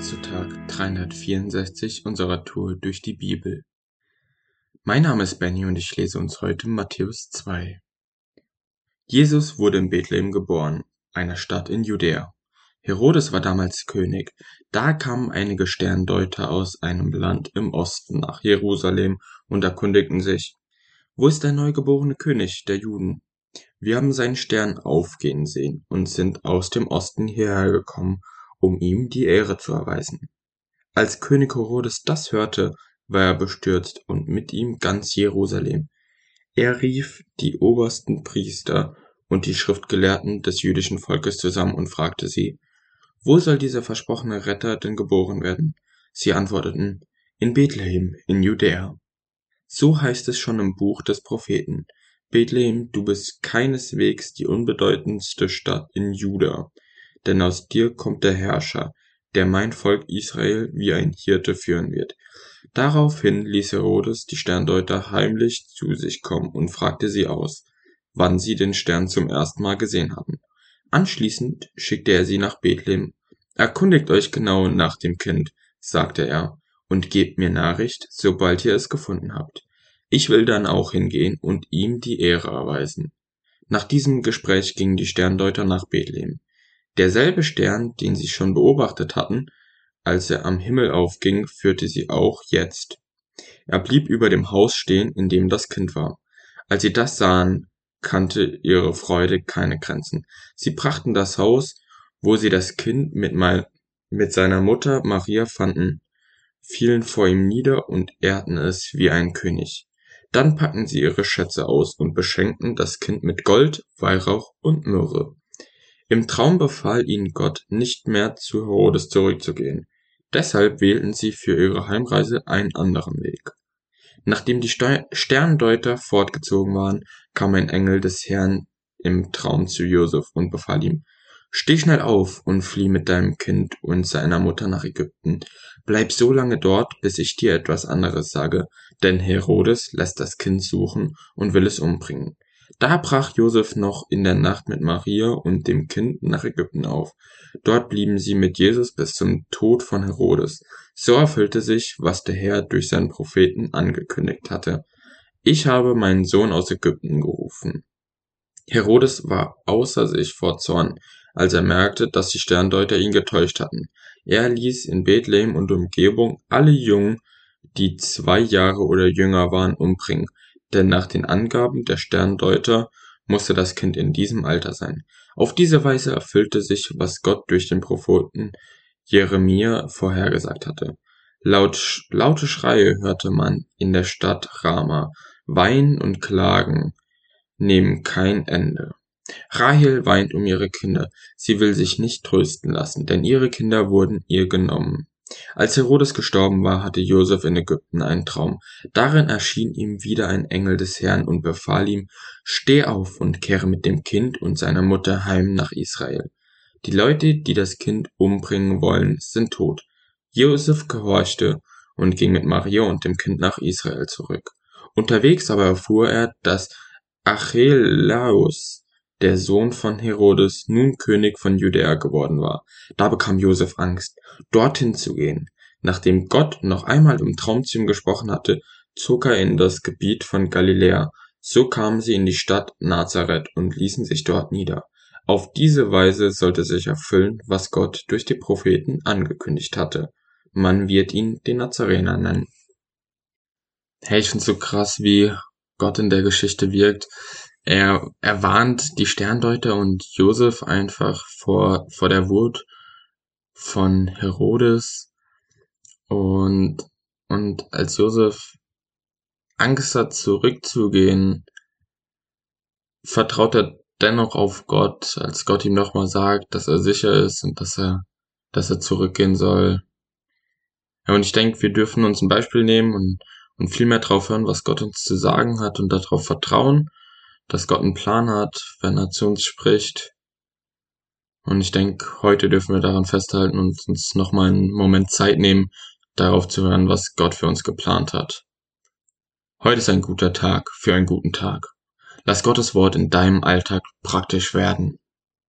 zu Tag 364 unserer Tour durch die Bibel. Mein Name ist Benny und ich lese uns heute Matthäus 2. Jesus wurde in Bethlehem geboren, einer Stadt in Judäa. Herodes war damals König. Da kamen einige Sterndeuter aus einem Land im Osten nach Jerusalem und erkundigten sich, wo ist der neugeborene König der Juden? Wir haben seinen Stern aufgehen sehen und sind aus dem Osten hierher gekommen, um ihm die Ehre zu erweisen. Als König Herodes das hörte, war er bestürzt und mit ihm ganz Jerusalem. Er rief die obersten Priester und die Schriftgelehrten des jüdischen Volkes zusammen und fragte sie, wo soll dieser versprochene Retter denn geboren werden? Sie antworteten, in Bethlehem, in Judäa. So heißt es schon im Buch des Propheten. Bethlehem, du bist keineswegs die unbedeutendste Stadt in Juda, denn aus dir kommt der Herrscher, der mein Volk Israel wie ein Hirte führen wird. Daraufhin ließ Herodes die Sterndeuter heimlich zu sich kommen und fragte sie aus, wann sie den Stern zum ersten Mal gesehen hatten. Anschließend schickte er sie nach Bethlehem. Erkundigt euch genau nach dem Kind, sagte er, und gebt mir Nachricht, sobald ihr es gefunden habt. Ich will dann auch hingehen und ihm die Ehre erweisen. Nach diesem Gespräch gingen die Sterndeuter nach Bethlehem. Derselbe Stern, den sie schon beobachtet hatten, als er am Himmel aufging, führte sie auch jetzt. Er blieb über dem Haus stehen, in dem das Kind war. Als sie das sahen, kannte ihre Freude keine Grenzen. Sie brachten das Haus, wo sie das Kind mit, mein, mit seiner Mutter Maria fanden, fielen vor ihm nieder und ehrten es wie ein König. Dann packten sie ihre Schätze aus und beschenkten das Kind mit Gold, Weihrauch und Myrrhe. Im Traum befahl ihnen Gott, nicht mehr zu Herodes zurückzugehen. Deshalb wählten sie für ihre Heimreise einen anderen Weg. Nachdem die Sterndeuter fortgezogen waren, kam ein Engel des Herrn im Traum zu Josef und befahl ihm, Steh schnell auf und flieh mit deinem Kind und seiner Mutter nach Ägypten. Bleib so lange dort, bis ich dir etwas anderes sage, denn Herodes lässt das Kind suchen und will es umbringen. Da brach Josef noch in der Nacht mit Maria und dem Kind nach Ägypten auf. Dort blieben sie mit Jesus bis zum Tod von Herodes. So erfüllte sich, was der Herr durch seinen Propheten angekündigt hatte. Ich habe meinen Sohn aus Ägypten gerufen. Herodes war außer sich vor Zorn, als er merkte, dass die Sterndeuter ihn getäuscht hatten. Er ließ in Bethlehem und Umgebung alle Jungen, die zwei Jahre oder jünger waren, umbringen denn nach den Angaben der Sterndeuter musste das Kind in diesem Alter sein. Auf diese Weise erfüllte sich, was Gott durch den Propheten Jeremia vorhergesagt hatte. Laut, laute Schreie hörte man in der Stadt Rama. Weinen und Klagen nehmen kein Ende. Rahel weint um ihre Kinder. Sie will sich nicht trösten lassen, denn ihre Kinder wurden ihr genommen. Als Herodes gestorben war, hatte Josef in Ägypten einen Traum. Darin erschien ihm wieder ein Engel des Herrn und befahl ihm, Steh auf und kehre mit dem Kind und seiner Mutter heim nach Israel. Die Leute, die das Kind umbringen wollen, sind tot. Josef gehorchte und ging mit Maria und dem Kind nach Israel zurück. Unterwegs aber erfuhr er, dass Achelaus der Sohn von Herodes, nun König von Judäa geworden war. Da bekam Josef Angst, dorthin zu gehen. Nachdem Gott noch einmal im Traum zu ihm gesprochen hatte, zog er in das Gebiet von Galiläa. So kamen sie in die Stadt Nazareth und ließen sich dort nieder. Auf diese Weise sollte sich erfüllen, was Gott durch die Propheten angekündigt hatte. Man wird ihn den Nazarener nennen. Hey, ich find's so krass, wie Gott in der Geschichte wirkt. Er, er warnt die Sterndeuter und Josef einfach vor, vor der Wut von Herodes und, und als Josef Angst hat zurückzugehen, vertraut er dennoch auf Gott, als Gott ihm nochmal sagt, dass er sicher ist und dass er, dass er zurückgehen soll. Ja, und ich denke, wir dürfen uns ein Beispiel nehmen und, und viel mehr drauf hören, was Gott uns zu sagen hat und darauf vertrauen dass Gott einen Plan hat, wenn er zu uns spricht. Und ich denke, heute dürfen wir daran festhalten und uns nochmal einen Moment Zeit nehmen, darauf zu hören, was Gott für uns geplant hat. Heute ist ein guter Tag für einen guten Tag. Lass Gottes Wort in deinem Alltag praktisch werden.